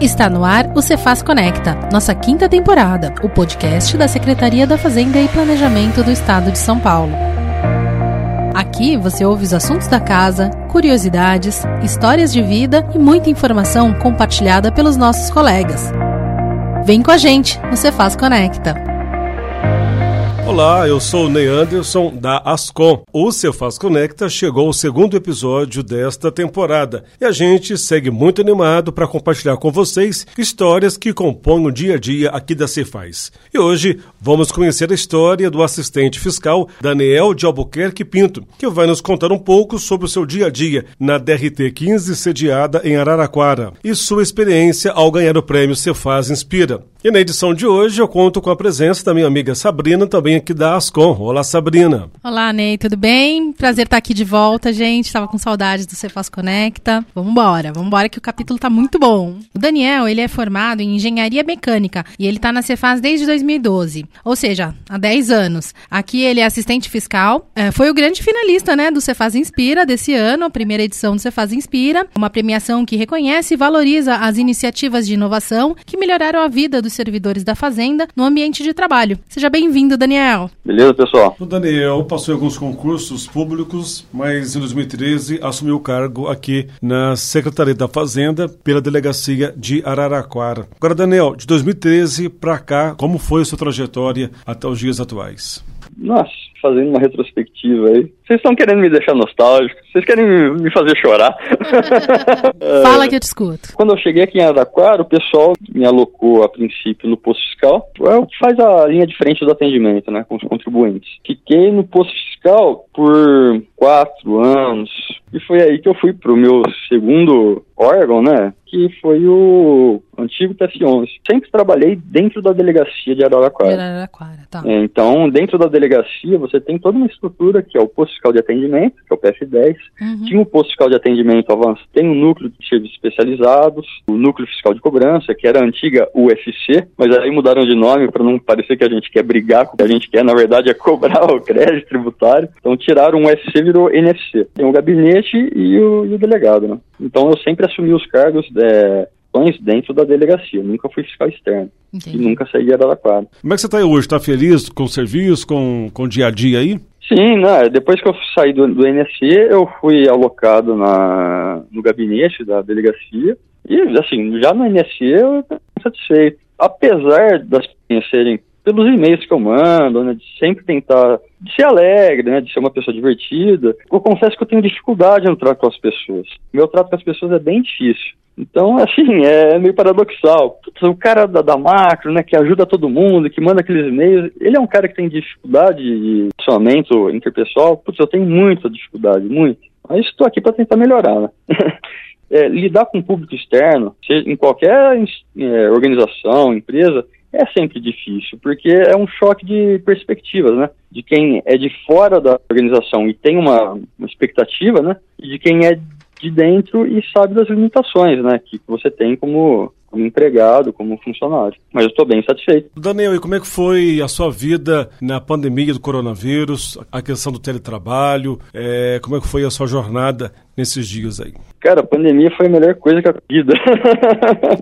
Está no ar o Cefaz Conecta, nossa quinta temporada, o podcast da Secretaria da Fazenda e Planejamento do Estado de São Paulo. Aqui você ouve os assuntos da casa, curiosidades, histórias de vida e muita informação compartilhada pelos nossos colegas. Vem com a gente no Cefaz Conecta. Olá, eu sou o Ney Anderson da Ascom. O Cefaz Conecta chegou ao segundo episódio desta temporada e a gente segue muito animado para compartilhar com vocês histórias que compõem o dia a dia aqui da Cefaz. E hoje vamos conhecer a história do assistente fiscal Daniel de Albuquerque Pinto, que vai nos contar um pouco sobre o seu dia a dia na DRT 15 sediada em Araraquara e sua experiência ao ganhar o prêmio Cefaz Inspira. E na edição de hoje eu conto com a presença da minha amiga Sabrina, também aqui da Ascom. Olá, Sabrina. Olá, Ney, tudo bem? Prazer estar aqui de volta, gente. Estava com saudades do Cefaz Conecta. Vamos embora, vamos embora que o capítulo tá muito bom. O Daniel, ele é formado em Engenharia Mecânica e ele tá na Cefaz desde 2012, ou seja, há 10 anos. Aqui ele é assistente fiscal, é, foi o grande finalista, né, do Cefaz Inspira desse ano, a primeira edição do Cefaz Inspira, uma premiação que reconhece e valoriza as iniciativas de inovação que melhoraram a vida dos servidores da Fazenda no ambiente de trabalho. Seja bem-vindo, Daniel. Beleza, pessoal? O Daniel passou em alguns concursos públicos, mas em 2013 assumiu o cargo aqui na Secretaria da Fazenda pela Delegacia de Araraquara. Agora, Daniel, de 2013 para cá, como foi a sua trajetória até os dias atuais? Nossa, fazendo uma retrospectiva aí. Vocês estão querendo me deixar nostálgico? Vocês querem me fazer chorar? Fala que eu te escuto. Quando eu cheguei aqui em Araraquara, o pessoal me alocou a princípio no posto fiscal. É o que faz a linha de frente do atendimento, né, com os contribuintes. Fiquei no posto fiscal por quatro anos e foi aí que eu fui pro meu segundo órgão, né, que foi o antigo TF11. Sempre trabalhei dentro da delegacia de Araraquara. De Araraquara, tá. É, então, dentro da delegacia, você tem toda uma estrutura que é o posto fiscal de atendimento, que é o PF10. Uhum. Tinha o posto fiscal de atendimento avançado, tem o núcleo de serviços especializados, o núcleo fiscal de cobrança, que era a antiga UFC, mas aí mudaram de nome para não parecer que a gente quer brigar com o que a gente quer, na verdade é cobrar o crédito tributário. Então tiraram o UFC virou NFC. Tem o gabinete e o, e o delegado, né? Então eu sempre assumi os cargos é, dentro da delegacia, nunca fui fiscal externo Entendi. e nunca saí de Araraquara. Como é que você está hoje? Está feliz com o serviço, com, com o dia a dia aí? Sim, né? depois que eu saí do, do NSC, eu fui alocado na, no gabinete da delegacia e, assim, já no NSC eu satisfeito. Apesar das conhecerem pelos e-mails que eu mando, né, de sempre tentar de ser alegre, né, de ser uma pessoa divertida, eu confesso que eu tenho dificuldade no trato com as pessoas. Meu trato com as pessoas é bem difícil. Então, assim, é meio paradoxal. O cara da, da macro, né, que ajuda todo mundo, que manda aqueles e-mails, ele é um cara que tem dificuldade de relacionamento interpessoal. Putz, eu tenho muita dificuldade, muito. Mas estou aqui para tentar melhorar, né? é, lidar com o público externo, seja em qualquer é, organização, empresa, é sempre difícil, porque é um choque de perspectivas, né? De quem é de fora da organização e tem uma, uma expectativa, né? E de quem é de dentro e sabe das limitações, né? Que você tem como, como empregado, como funcionário. Mas eu estou bem satisfeito. Daniel, e como é que foi a sua vida na pandemia do coronavírus, a questão do teletrabalho, é, como é que foi a sua jornada nesses dias aí? Cara, a pandemia foi a melhor coisa que a vida.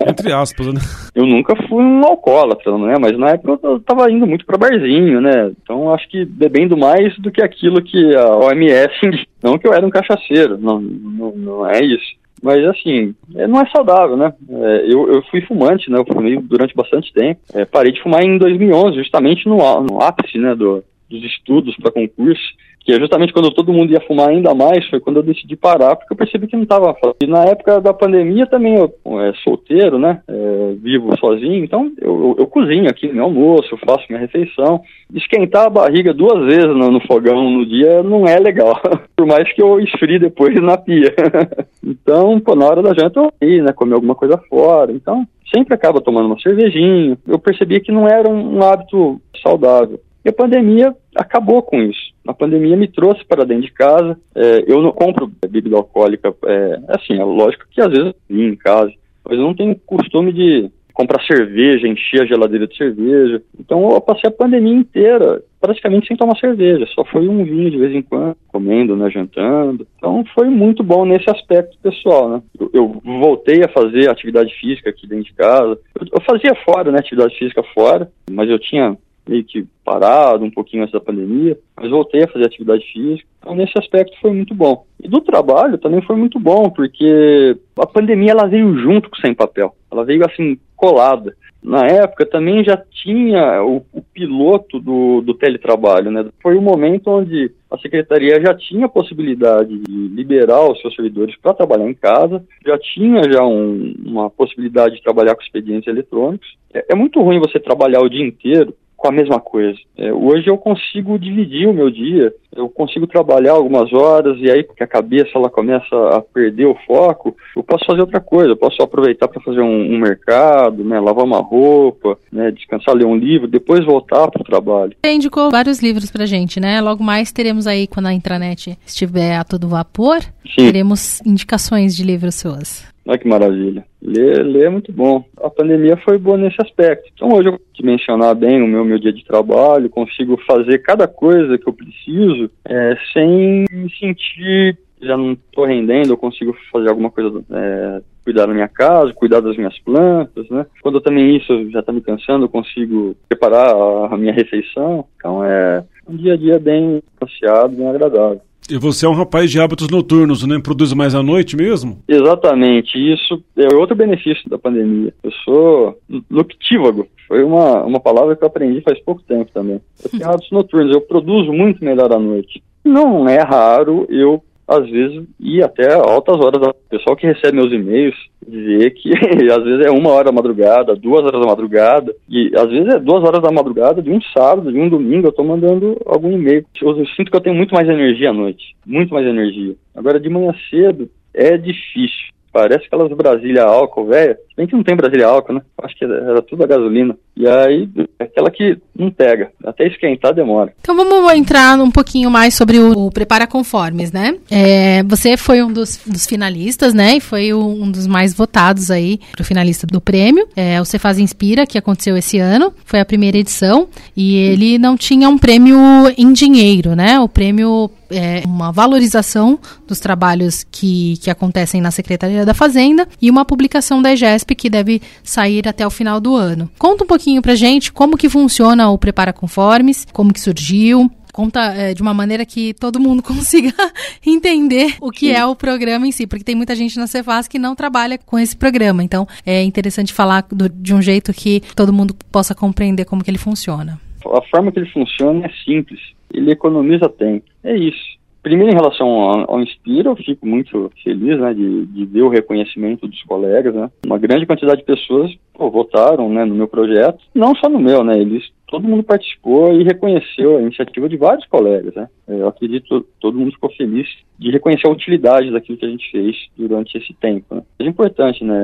Entre aspas, né? Eu nunca fui um alcoólatra, né? Mas na época eu tava indo muito para barzinho, né? Então acho que bebendo mais do que aquilo que a OMS, não que eu era um cachaceiro, não, não, não é isso. Mas assim, é, não é saudável, né? É, eu, eu fui fumante, né? Eu fumei durante bastante tempo. É, parei de fumar em 2011, justamente no, no ápice, né? Do, dos estudos para concurso que é justamente quando todo mundo ia fumar ainda mais, foi quando eu decidi parar, porque eu percebi que não estava. E na época da pandemia também eu é, solteiro, né, é, vivo sozinho, então eu, eu, cozinho aqui meu almoço, eu faço minha refeição. Esquentar a barriga duas vezes no, no fogão no dia não é legal, por mais que eu esfrie depois na pia. então, pô, na hora da janta eu ia, né, comer alguma coisa fora, então sempre acaba tomando uma cervejinha. Eu percebi que não era um, um hábito saudável. E a pandemia acabou com isso. A pandemia me trouxe para dentro de casa. É, eu não compro bebida alcoólica. É, assim, é lógico que às vezes eu em casa, mas eu não tenho costume de comprar cerveja, encher a geladeira de cerveja. Então eu passei a pandemia inteira praticamente sem tomar cerveja, só foi um vinho de vez em quando, comendo, né, jantando. Então foi muito bom nesse aspecto pessoal, né. Eu, eu voltei a fazer atividade física aqui dentro de casa. Eu, eu fazia fora, né, atividade física fora, mas eu tinha meio que parado um pouquinho antes da pandemia, mas voltei a fazer atividade física. Então, nesse aspecto foi muito bom. E do trabalho também foi muito bom, porque a pandemia ela veio junto com o Sem Papel. Ela veio assim, colada. Na época também já tinha o, o piloto do, do teletrabalho, né? Foi o momento onde a secretaria já tinha a possibilidade de liberar os seus servidores para trabalhar em casa, já tinha já um, uma possibilidade de trabalhar com expedientes eletrônicos. É, é muito ruim você trabalhar o dia inteiro com a mesma coisa. É, hoje eu consigo dividir o meu dia, eu consigo trabalhar algumas horas e aí porque a cabeça ela começa a perder o foco, eu posso fazer outra coisa, eu posso aproveitar para fazer um, um, mercado, né, lavar uma roupa, né, descansar, ler um livro, depois voltar para o trabalho. Você indicou vários livros para gente, né? Logo mais teremos aí quando a intranet estiver a todo vapor, Sim. teremos indicações de livros suas. Olha que maravilha. Ler, ler é muito bom. A pandemia foi boa nesse aspecto. Então hoje eu consigo mencionar bem o meu, meu dia de trabalho, consigo fazer cada coisa que eu preciso é, sem me sentir já não estou rendendo, eu consigo fazer alguma coisa, é, cuidar da minha casa, cuidar das minhas plantas, né? Quando também isso já está me cansando, eu consigo preparar a, a minha refeição. Então é um dia a dia bem passeado, bem agradável. E você é um rapaz de hábitos noturnos, né? Produz mais à noite mesmo? Exatamente. Isso é outro benefício da pandemia. Eu sou noctívago. Foi uma, uma palavra que eu aprendi faz pouco tempo também. Eu tenho hábitos noturnos. Eu produzo muito melhor à noite. Não é raro eu às vezes, e até altas horas. O pessoal que recebe meus e-mails vê que às vezes é uma hora da madrugada, duas horas da madrugada, e às vezes é duas horas da madrugada de um sábado, de um domingo, eu estou mandando algum e-mail. Eu, eu sinto que eu tenho muito mais energia à noite, muito mais energia. Agora, de manhã cedo, é difícil. Parece aquelas Brasília álcool, velho. Se bem que não tem Brasília álcool, né? Acho que era tudo a gasolina. E aí, aquela que não pega. Até esquentar demora. Então vamos entrar um pouquinho mais sobre o, o Prepara Conformes, né? É, você foi um dos, dos, finalistas, né? E foi um dos mais votados aí pro finalista do prêmio. É, o Cefaz Inspira, que aconteceu esse ano. Foi a primeira edição. E ele não tinha um prêmio em dinheiro, né? O prêmio é uma valorização dos trabalhos que, que acontecem na Secretaria da Fazenda e uma publicação da EGESP que deve sair até o final do ano. Conta um pouquinho pra gente como que funciona o Prepara Conformes, como que surgiu, conta é, de uma maneira que todo mundo consiga entender o que Sim. é o programa em si, porque tem muita gente na Cefaz que não trabalha com esse programa. Então, é interessante falar do, de um jeito que todo mundo possa compreender como que ele funciona. A forma que ele funciona é simples. Ele economiza tempo. É isso. Primeiro, em relação ao, ao Inspira, eu fico muito feliz né, de, de, ver o reconhecimento dos colegas. Né? Uma grande quantidade de pessoas pô, votaram né, no meu projeto, não só no meu, né? Eles, todo mundo participou e reconheceu a iniciativa de vários colegas. Né? Eu acredito que todo mundo ficou feliz de reconhecer a utilidade daquilo que a gente fez durante esse tempo. Né? É importante, né?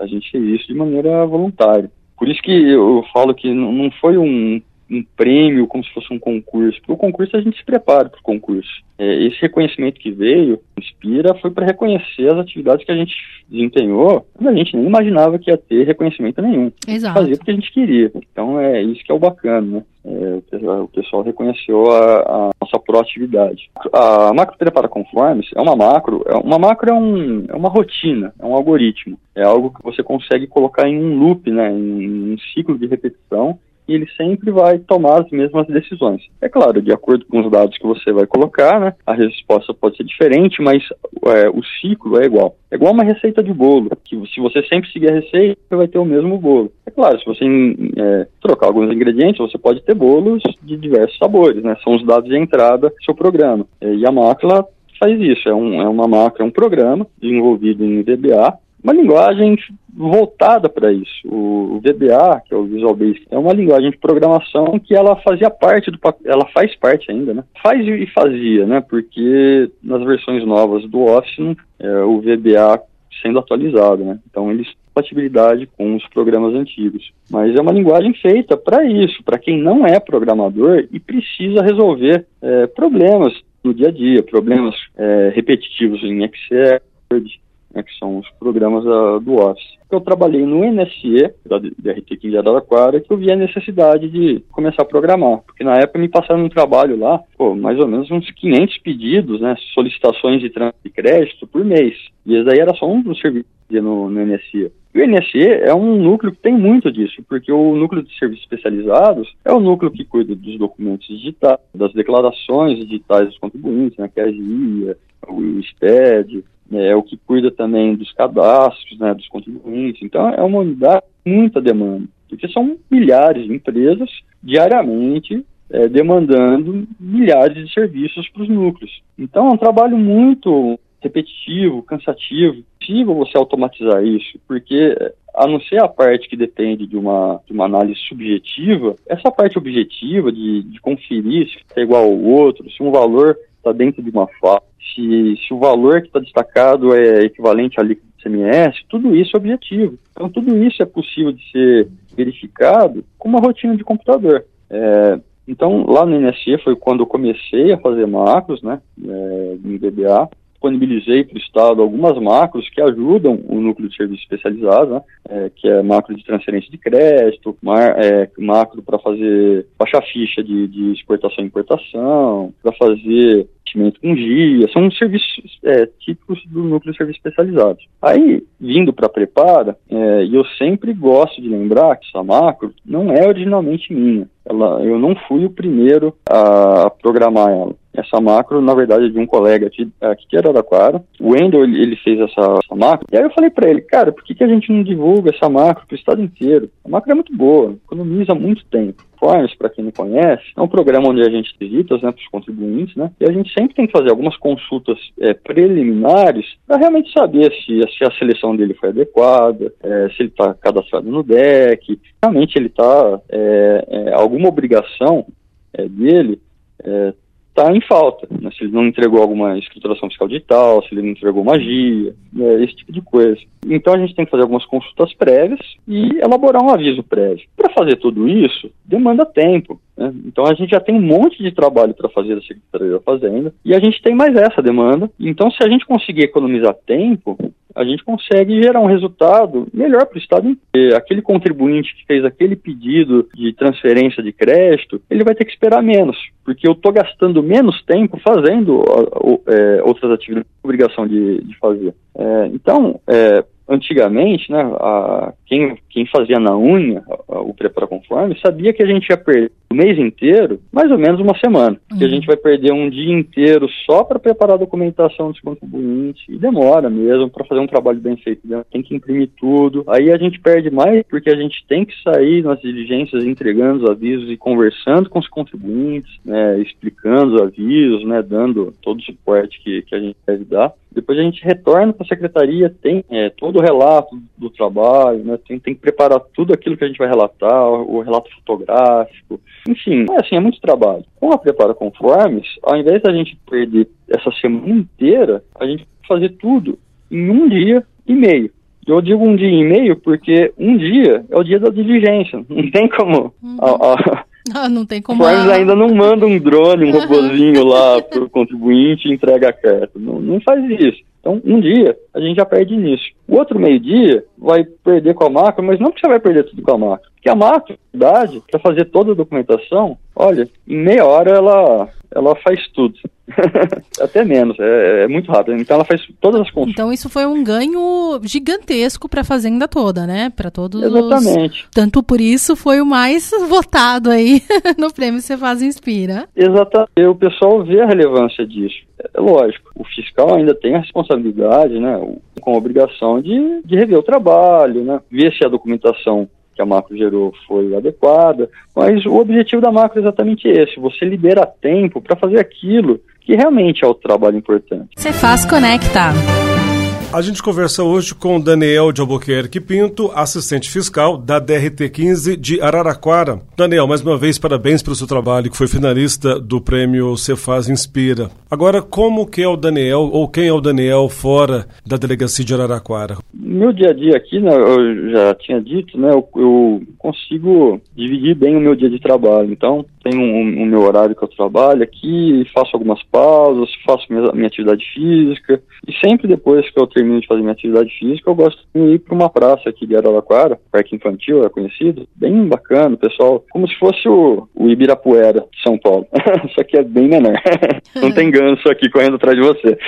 A gente fez isso de maneira voluntária. Por isso que eu falo que não foi um um prêmio como se fosse um concurso. Porque o concurso a gente se prepara para o concurso. É, esse reconhecimento que veio, Inspira, foi para reconhecer as atividades que a gente desempenhou, mas a gente nem imaginava que ia ter reconhecimento nenhum. Exato. Fazia porque a gente queria. Então é isso que é o bacana, né? É, o pessoal reconheceu a, a, nossa proatividade. A macro prepara conformes é uma macro, é, uma macro é, um, é uma rotina, é um algoritmo, é algo que você consegue colocar em um loop, né, em um ciclo de repetição e ele sempre vai tomar as mesmas decisões. É claro, de acordo com os dados que você vai colocar, né, a resposta pode ser diferente, mas é, o ciclo é igual. É igual uma receita de bolo, que se você sempre seguir a receita, você vai ter o mesmo bolo. É claro, se você é, trocar alguns ingredientes, você pode ter bolos de diversos sabores, né? São os dados de entrada do seu programa. E a máquina faz isso, é, um, é uma máquina, é um programa desenvolvido em VBA, uma linguagem voltada para isso. O, VBA, que é o Visual Basic, é uma linguagem de programação que ela fazia parte do ela faz parte ainda, né? Faz e fazia, né? Porque nas versões novas do Office, é, o VBA sendo atualizado, né? Então eles compatibilidade com os programas antigos. Mas é uma linguagem feita para isso, para quem não é programador e precisa resolver é, problemas no dia a dia, problemas é, repetitivos em Excel, né, que são os programas da, do Office. Eu trabalhei no NSE, da DRT de Araraquara, que eu vi a necessidade de começar a programar, porque na época me passaram um trabalho lá, pô, mais ou menos uns 500 pedidos, né, solicitações de, de crédito por mês, e esse daí era só um dos serviços no, no NSE. E o NSE é um núcleo que tem muito disso, porque o núcleo de serviços especializados é o núcleo que cuida dos documentos digitais, das declarações digitais dos contribuintes, né, que é a GIA, o SPED, né, é o que cuida também dos cadastros, né, dos contribuintes. Então, é uma unidade muita demanda, porque são milhares de empresas diariamente é, demandando milhares de serviços para os núcleos. Então, é um trabalho muito repetitivo, cansativo. É possível você automatizar isso, porque a não ser a parte que depende de uma, de uma análise subjetiva, essa parte objetiva de, de conferir se é igual ao outro, se um valor está dentro de uma fala, se, se o valor que está destacado é equivalente à líquido de CMS, tudo isso é objetivo. Então, tudo isso é possível de ser verificado com uma rotina de computador. É, então, lá no NSE foi quando eu comecei a fazer macros, né, é, em VBA, disponibilizei para o Estado algumas macros que ajudam o núcleo de serviço especializado, né, é, que é macro de transferência de crédito, mar, é, macro para fazer baixar ficha de, de exportação e importação, para fazer investimento com GIA, são serviços é, típicos do núcleo de serviços especializados. Aí, vindo para a Prepara, é, e eu sempre gosto de lembrar que essa macro não é originalmente minha. Ela, eu não fui o primeiro a programar ela. Essa macro, na verdade, é de um colega aqui, aqui de Araraquara. O Wendel, ele, ele fez essa, essa, macro. E aí eu falei para ele, cara, por que, que a gente não divulga essa macro para o estado inteiro? A macro é muito boa, economiza muito tempo. Para quem não conhece, é um programa onde a gente visita né, os contribuintes, né? E a gente sempre tem que fazer algumas consultas é, preliminares para realmente saber se, se, a seleção dele foi adequada, é, se ele está cadastrado no DEC, realmente ele está, é, é, alguma obrigação é, dele é, está em falta. Né? Se ele não entregou alguma escrituração fiscal digital, se ele não entregou magia, né? esse tipo de coisa. Então a gente tem que fazer algumas consultas prévias e elaborar um aviso prévio. Para fazer tudo isso, demanda tempo. Né? Então a gente já tem um monte de trabalho para fazer da Secretaria da Fazenda e a gente tem mais essa demanda. Então se a gente conseguir economizar tempo, a gente consegue gerar um resultado melhor para o Estado inteiro. Aquele contribuinte que fez aquele pedido de transferência de crédito, ele vai ter que esperar menos, porque eu estou gastando menos tempo fazendo é, outras atividades, obrigação de, de fazer. É, então, é, antigamente, né, a, quem, quem fazia na unha a, o preparo conforme sabia que a gente ia perder o mês inteiro, mais ou menos uma semana. Uhum. Que a gente vai perder um dia inteiro só para preparar a documentação dos contribuintes e demora mesmo para fazer um trabalho bem feito. Né? Tem que imprimir tudo. Aí a gente perde mais porque a gente tem que sair nas diligências entregando os avisos e conversando com os contribuintes, né, explicando os avisos, né, dando todo o suporte que, que a gente deve dar. Depois a gente retorna para a secretaria, tem é, todo o relato do trabalho, né, tem, tem que preparar tudo aquilo que a gente vai relatar, o, o relato fotográfico, enfim, é assim, é muito trabalho. Com a Prepara Conformes, ao invés da gente perder essa semana inteira, a gente fazer tudo em um dia e meio. Eu digo um dia e meio porque um dia é o dia da diligência. Não tem como. Uhum. A, a, não, não tem como. Forms ainda não manda um drone, um robozinho lá pro contribuinte e entrega a carta. Não, não faz isso. Então, um dia a gente já perde nisso. O outro meio-dia vai perder com a macro, mas não porque você vai perder tudo com a macro. Porque a macro, na verdade, para fazer toda a documentação, olha, em meia hora ela, ela faz tudo. Até menos, é, é, muito rápido. Então ela faz todas as contas. Então isso foi um ganho gigantesco para a fazenda toda, né? Para todos Exatamente. Os... Tanto por isso foi o mais votado aí no prêmio Você Faz Inspira. Exatamente. O pessoal vê a relevância disso. É lógico, o fiscal ainda tem a responsabilidade, né? Com a obrigação de, de rever o trabalho, né? Ver se a documentação que a macro gerou foi adequada, mas o objetivo da macro é exatamente esse: você libera tempo para fazer aquilo que realmente é o trabalho importante. Você faz conectar. A gente conversa hoje com Daniel de Albuquerque Pinto, assistente fiscal da DRT15 de Araraquara. Daniel, mais uma vez, parabéns pelo seu trabalho, que foi finalista do prêmio Cefaz Inspira. Agora, como que é o Daniel, ou quem é o Daniel fora da delegacia de Araraquara? Meu dia a dia aqui, né, eu já tinha dito, né, eu, eu consigo dividir bem o meu dia de trabalho. Então, tenho um, um meu horário que eu trabalho aqui, faço algumas pausas, faço minha, minha atividade física, e sempre depois que eu termino de fazer minha atividade física, eu gosto de ir para uma praça aqui de Araraquara, parque infantil, é conhecido, bem bacana, pessoal, como se fosse o, o Ibirapuera de São Paulo, só que é bem menor. Não tem ganso aqui correndo atrás de você.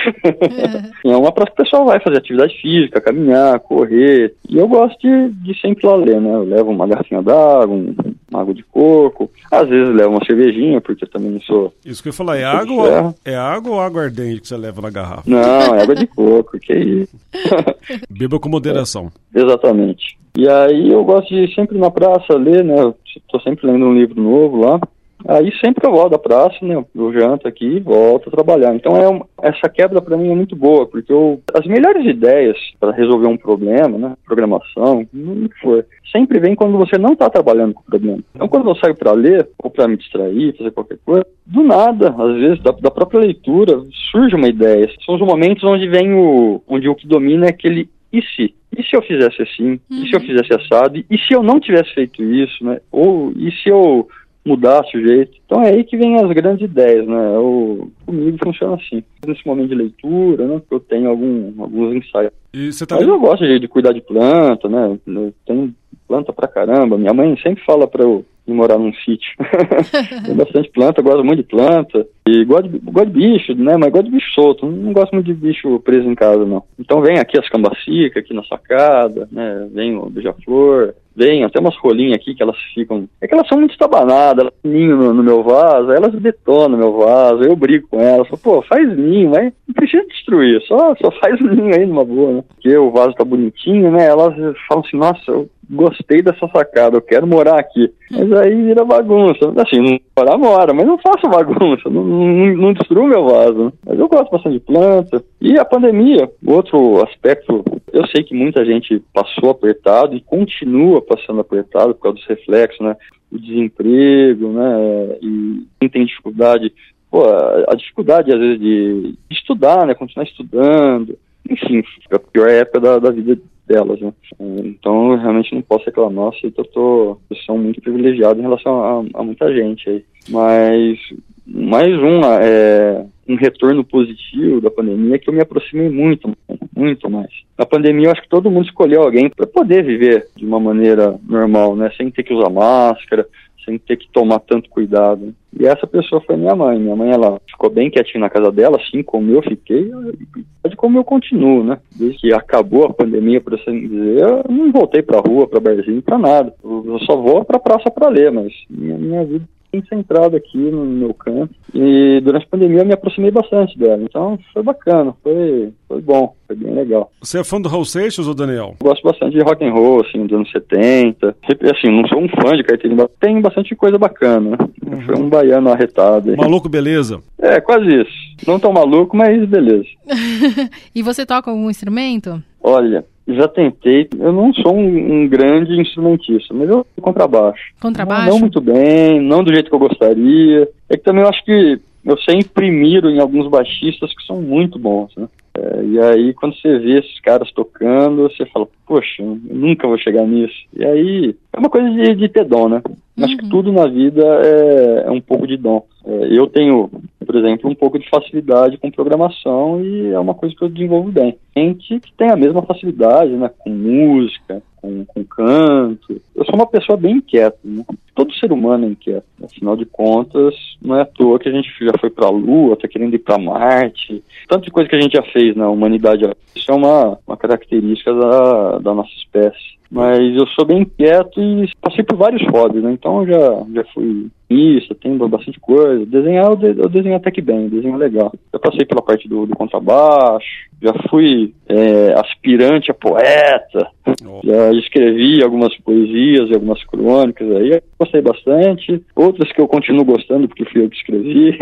é uma praça que o pessoal vai fazer atividade física, caminhar, correr, e eu gosto de, de sempre lá ler, né? Eu levo uma garrafinha d'água, um, uma água de coco, às vezes levo uma cervejinha, porque eu também não sou. Isso que eu ia falar, é água, é água ou água ardente que você leva na garrafa? Não, é água de coco, que isso. Beba com moderação. É, exatamente. E aí eu gosto de sempre na praça ler, né? Eu tô sempre lendo um livro novo lá. Aí sempre que eu volto da praça, né, eu janto aqui e volto a trabalhar. Então é essa quebra para mim é muito boa, porque eu, as melhores ideias para resolver um problema, né, programação, não for, sempre vem quando você não está trabalhando com o problema. Então quando eu saio para ler ou para me distrair, fazer qualquer coisa, do nada, às vezes da, da própria leitura surge uma ideia. São os momentos onde vem o, onde o que domina é aquele e se? E se eu fizesse assim? Uhum. E se eu uhum. fizesse assado? E se eu não tivesse feito isso, né? Ou e se eu mudasse o jeito. Então é aí que vem as grandes ideias, né? O, comigo funciona assim. Nesse momento de leitura, né? Eu tenho algum, alguns ensaios. Tá Mas eu gosto de, de, cuidar de planta, né? Eu tenho planta pra caramba. Minha mãe sempre fala pra eu ir morar num sítio. Tem bastante planta, gosto muito de planta. E gosto de, gosto de bicho, né? Mas gosto de bicho solto. Não gosto muito de bicho preso em casa, não. Então vem aqui as cambacicas, aqui na sacada, né? Vem o beija-flor, vem até umas rolinhas aqui que elas ficam. É que elas são muito estabanadas, elas ninho no, no, meu vaso, elas detonam meu vaso, eu brigo com elas, falo, pô, faz ninho, mas não precisa destruir, só, só faz ninho aí numa boa, né? Porque o vaso tá bonitinho, né? Elas falam assim, nossa, eu gostei dessa sacada, eu quero morar aqui. Mas aí vira bagunça. Assim, não morar, mora, mas não faço bagunça, não, não, não destruo meu vaso. Né? Mas eu gosto bastante de planta. E a pandemia, outro aspecto, eu sei que muita gente passou apertado e continua passando apertado por causa dos reflexos, né? O desemprego, né? E quem tem dificuldade, pô, a dificuldade às vezes de estudar, né? Continuar estudando. Enfim, a pior época da, da vida delas, né? Então, eu realmente não posso reclamar, eu tô, eu sou muito privilegiado em relação a, a muita gente aí. Mas, mais um, é, um retorno positivo da pandemia é que eu me aproximei muito, muito mais. Na pandemia, eu acho que todo mundo escolheu alguém para poder viver de uma maneira normal, né? Sem ter que usar máscara, sem ter que tomar tanto cuidado. E essa pessoa foi minha mãe. Minha mãe, ela ficou bem quietinha na casa dela, assim como eu fiquei, de como eu continuo, né? Desde que acabou a pandemia, por assim dizer, eu não voltei pra rua, pra barzinho, pra nada. Eu só vou pra praça pra ler, mas minha, minha vida centrado aqui no meu canto. E durante a pandemia eu me aproximei bastante dela. Então foi bacana, foi, foi bom, foi bem legal. Você é fã do Raul Seixas ou Daniel? gosto bastante de rock and roll, assim, dos anos 70. Assim, não sou um fã de carteirinha, mas tem bastante coisa bacana, né? Uhum. Foi um baiano arretado. Aí. Maluco, beleza? É, quase isso. Não tão maluco, mas beleza. e você toca algum instrumento? Olha, já tentei. Eu não sou um, um grande instrumentista, mas eu contrabaixo. Contrabaixo? Não, não, muito bem, não do jeito que eu gostaria. É que também eu acho que eu sei imprimir em alguns baixistas que são muito bons, né? É, e aí, quando você vê esses caras tocando, você fala, poxa, eu nunca vou chegar nisso. E aí, é uma coisa de, de ter dom, né? Uhum. Acho que uhum. tudo na vida é, é um pouco de dom. É, eu tenho, por exemplo, um pouco de facilidade com programação e é uma coisa que eu desenvolvo bem. Gente que tem a mesma facilidade, né? Com música, com, com canto. Eu sou uma pessoa bem inquieta, né? Todo ser humano é inquieto. Afinal de contas, não é à toa que a gente já foi para a Lua, está querendo ir para Marte. Tanto de coisa que a gente já fez na humanidade. Isso é uma, uma característica da, da nossa espécie. Mas eu sou bem inquieto e passei por vários hobbies, né? Então eu já, já fui isso, tem bastante coisa. Desenhar eu, de, eu desenho até que bem, desenho é legal. Eu passei pela parte do, do contrabaixo, já fui é, aspirante a poeta, oh. já escrevi algumas poesias e algumas crônicas aí, gostei bastante. Outras que eu continuo gostando porque fui eu que escrevi.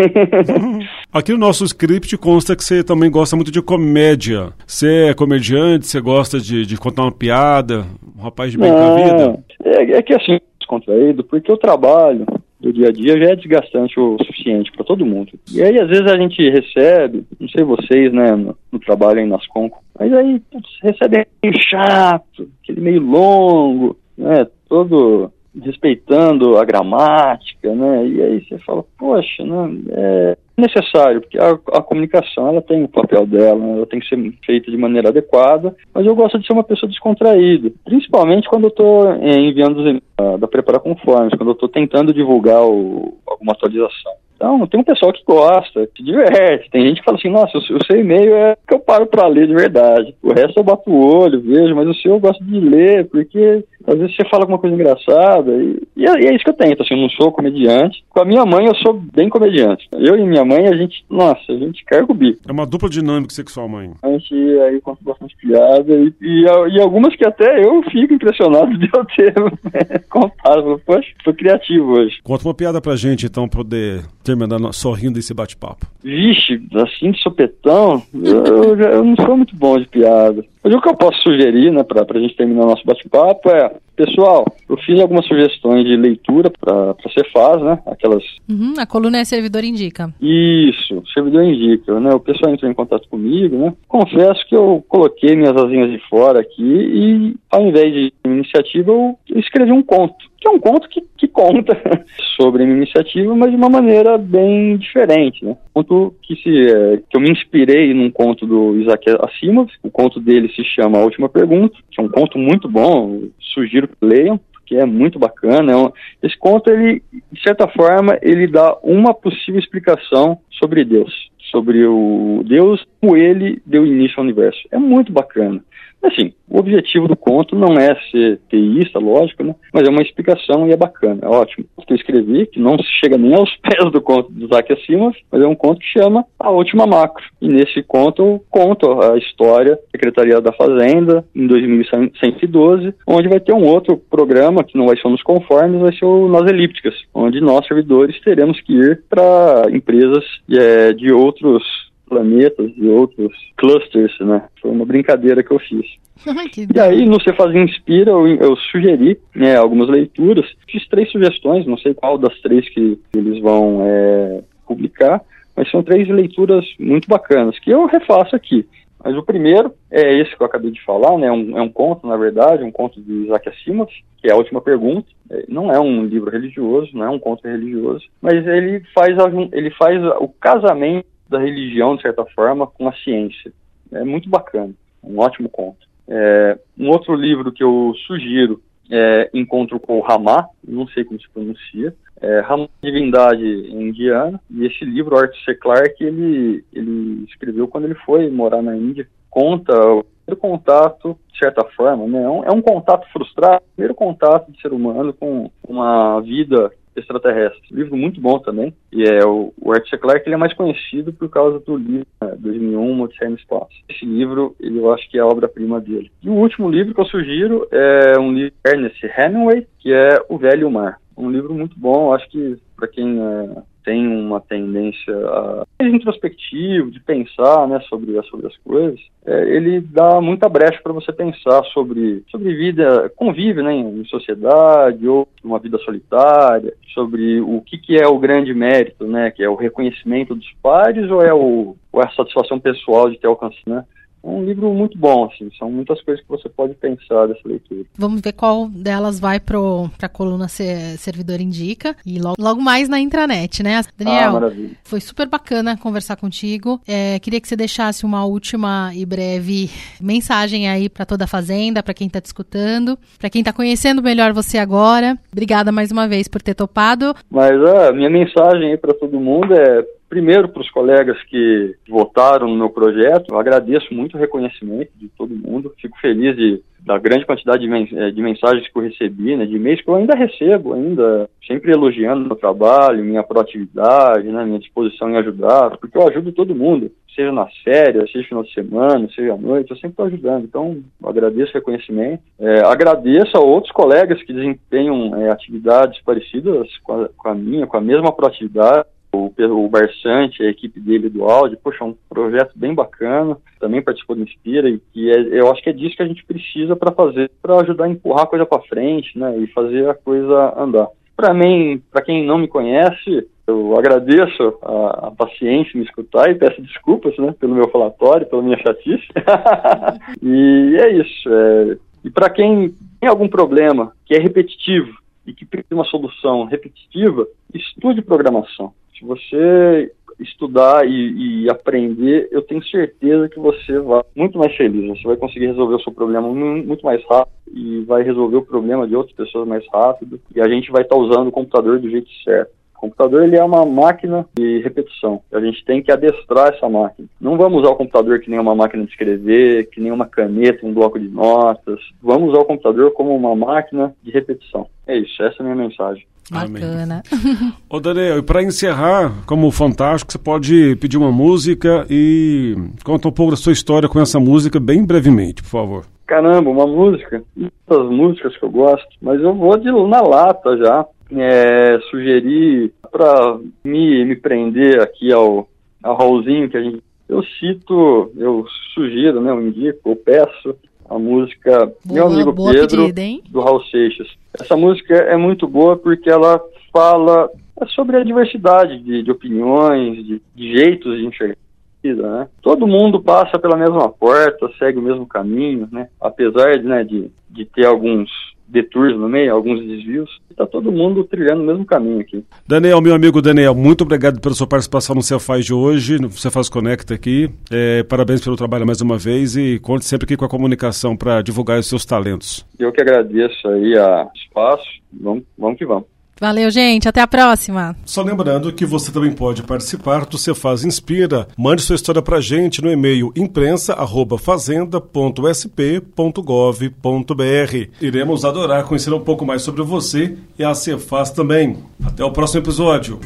Aqui no nosso script consta que você também gosta muito de comédia. Você é comediante, você gosta de, de contar uma piada, um rapaz de bem com a vida? É, é que assim, descontraído, porque eu trabalho do dia a dia já é desgastante o suficiente para todo mundo. E aí, às vezes, a gente recebe, não sei vocês, né, no, no trabalho aí nas concos, mas aí putz, recebe meio chato, aquele meio longo, né, todo respeitando a gramática, né? E aí você fala, poxa, né? É necessário, porque a, a comunicação ela tem o papel dela, né? ela tem que ser feita de maneira adequada, mas eu gosto de ser uma pessoa descontraída, principalmente quando eu estou é, enviando os da, Preparar Conformes, quando eu estou tentando divulgar o, alguma atualização. Então, tem um pessoal que gosta, que diverte. Tem gente que fala assim, nossa, o seu e-mail é que eu paro para ler de verdade. O resto eu bato o olho, vejo, mas o seu eu gosto de ler, porque às vezes você fala alguma coisa engraçada, e, e, é, e, é, isso que eu tento, assim, eu não sou comediante. Com a minha mãe eu sou bem comediante. Eu e minha mãe, a gente, nossa, a gente carga o bico. É uma dupla dinâmica sexual, mãe. A gente aí conta bastante piada, e, e, e, algumas que até eu fico impressionado de eu ter né, contado. Poxa, foi criativo hoje. Conta uma piada pra gente, então, poder terminar sorrindo esse bate-papo. Vixe, assim de sopetão, eu, eu, eu não sou muito bom de piada. Mas o que eu posso sugerir, né, para a gente terminar o nosso bate-papo é, pessoal, eu fiz algumas sugestões de leitura para você faz, né, aquelas... Uhum, a coluna é Servidor Indica. Isso, Servidor Indica, né, o pessoal entrou em contato comigo, né, confesso que eu coloquei minhas asinhas de fora aqui e, ao invés de iniciativa, eu escrevi um conto que é um conto que, que conta sobre a minha iniciativa, mas de uma maneira bem diferente, né? Conto que, se, é, que eu me inspirei num conto do Isaac Asimov, o conto dele se chama A Última Pergunta, que é um conto muito bom, sugiro que leiam, que é muito bacana. É esse conto, ele, de certa forma, ele dá uma possível explicação sobre Deus, sobre o Deus como ele deu início ao universo. É muito bacana. Assim, o objetivo do conto não é ser teísta, lógico, né? Mas é uma explicação e é bacana, é ótimo. O que eu escrevi, que não chega nem aos pés do conto do Isaac Asimov, mas é um conto que chama A Última Macro. E nesse conto eu conto a história da Secretaria da Fazenda em 2112, onde vai ter um outro programa que não vai ser nos conformes, vai ser o Nas Elípticas, onde nós, servidores, teremos que ir para empresas é, de outros planetas e outros clusters, né? Foi uma brincadeira que eu fiz. e aí, no Cefaz Inspira, eu, eu sugeri né, algumas leituras. Fiz três sugestões, não sei qual das três que eles vão é, publicar, mas são três leituras muito bacanas, que eu refaço aqui. Mas o primeiro é esse que eu acabei de falar, né? Um, é um conto, na verdade, um conto de Isaac Asimov, que é a última pergunta. É, não é um livro religioso, não é um conto religioso, mas ele faz, ele faz o casamento da religião, de certa forma, com a ciência. É muito bacana, um ótimo conto. É, um outro livro que eu sugiro é Encontro com o Ramá, não sei como se pronuncia, é Ramá Divindade Indiana, e esse livro, Arthur C. Clarke, ele, ele escreveu quando ele foi morar na Índia, conta o primeiro contato, de certa forma, né, é um, é um contato frustrado, o primeiro contato de ser humano com uma vida extraterrestre. Livro muito bom também. E é o, o Arthur Clarke ele é mais conhecido por causa do livro né, 2001, Odisseia no Espaço. Esse livro, eu acho que é a obra-prima dele. E o último livro que eu sugiro é um livro de Ernest Hemingway, que é O Velho Mar. Um livro muito bom, acho que para quem é, tem uma tendência a, introspectivo, de pensar né, sobre, sobre as coisas, é, ele dá muita brecha para você pensar sobre, sobre vida, convívio né, em sociedade ou uma vida solitária, sobre o que, que é o grande mérito, né, que é o reconhecimento dos pares ou é, o, ou é a satisfação pessoal de ter alcançado, né? Um livro muito bom, assim, são muitas coisas que você pode pensar dessa leitura. Vamos ver qual delas vai para a coluna Servidor Indica e logo, logo mais na intranet, né? Daniel, ah, foi super bacana conversar contigo. É, queria que você deixasse uma última e breve mensagem aí para toda a Fazenda, para quem está te escutando, para quem está conhecendo melhor você agora. Obrigada mais uma vez por ter topado. Mas a minha mensagem aí para todo mundo é primeiro para os colegas que votaram no meu projeto, eu agradeço muito o reconhecimento de todo mundo, fico feliz de, da grande quantidade de, eh, de mensagens que eu recebi, né, de e-mails que eu ainda recebo, ainda sempre elogiando meu trabalho, minha proatividade, né, minha disposição em ajudar, porque eu ajudo todo mundo, seja na férias, seja final de semana, seja à noite, eu sempre estou ajudando, então agradeço o reconhecimento, é, agradeço a outros colegas que desempenham é, atividades parecidas com a, com a minha, com a mesma proatividade, o, o Barçante, a equipe dele do áudio, poxa, é um projeto bem bacana, também participou do Inspira, e é, eu acho que é disso que a gente precisa para fazer, para ajudar a empurrar a coisa para frente, né, e fazer a coisa andar. Para mim, para quem não me conhece, eu agradeço a, a, paciência em me escutar e peço desculpas, né, pelo meu falatório, pela minha chatice. e é isso. É, e para quem tem algum problema que é repetitivo, e que precisa de uma solução repetitiva, estude programação. Se você estudar e, e, aprender, eu tenho certeza que você vai muito mais feliz. Você vai conseguir resolver o seu problema muito mais rápido e vai resolver o problema de outras pessoas mais rápido. E a gente vai estar tá usando o computador do jeito certo. O computador ele é uma máquina de repetição. A gente tem que adestrar essa máquina. Não vamos usar o computador que nem uma máquina de escrever, que nem uma caneta, um bloco de notas. Vamos usar o computador como uma máquina de repetição. É isso, essa é a minha mensagem. Bacana. Ô Daniel, e para encerrar, como fantástico, você pode pedir uma música e conta um pouco da sua história com essa música bem brevemente, por favor. Caramba, uma música? Muitas músicas que eu gosto, mas eu vou de na lata já. É, sugerir para me, me prender aqui ao, ao Raulzinho que a gente. Eu cito, eu sugiro, né, eu indico, eu peço a música boa, Meu Amigo Pedro, pedida, do Raul Seixas. Essa música é muito boa porque ela fala sobre a diversidade de, de opiniões, de, de, jeitos de enxergar né? Todo mundo passa pela mesma porta, segue o mesmo caminho, né? Apesar de, né, de, de ter alguns detours no meio, alguns desvios. Está todo mundo trilhando o mesmo caminho aqui. Daniel, meu amigo Daniel, muito obrigado pela sua participação no Cefaz de hoje, no Cefaz Conecta aqui. É, parabéns pelo trabalho mais uma vez e conte sempre aqui com a comunicação para divulgar os seus talentos. Eu que agradeço aí a espaço. Vamos, vamos que vamos. Valeu, gente. Até a próxima. Só lembrando que você também pode participar do Cefaz Inspira. Mande sua história pra gente no e-mail imprensa@fazenda.sp.gov.br. Iremos adorar conhecer um pouco mais sobre você e a Cefaz também. Até o próximo episódio.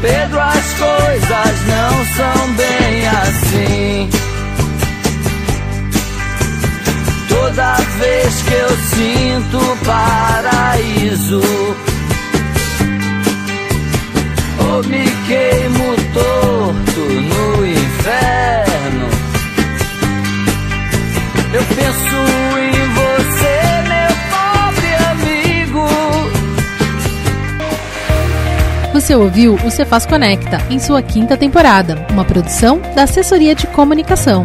Pedro, as coisas não são bem assim. Toda vez que eu sinto paraíso me queimo torto no inferno. Eu penso em você, meu pobre amigo. Você ouviu o Cefaz Conecta em sua quinta temporada, uma produção da Assessoria de Comunicação.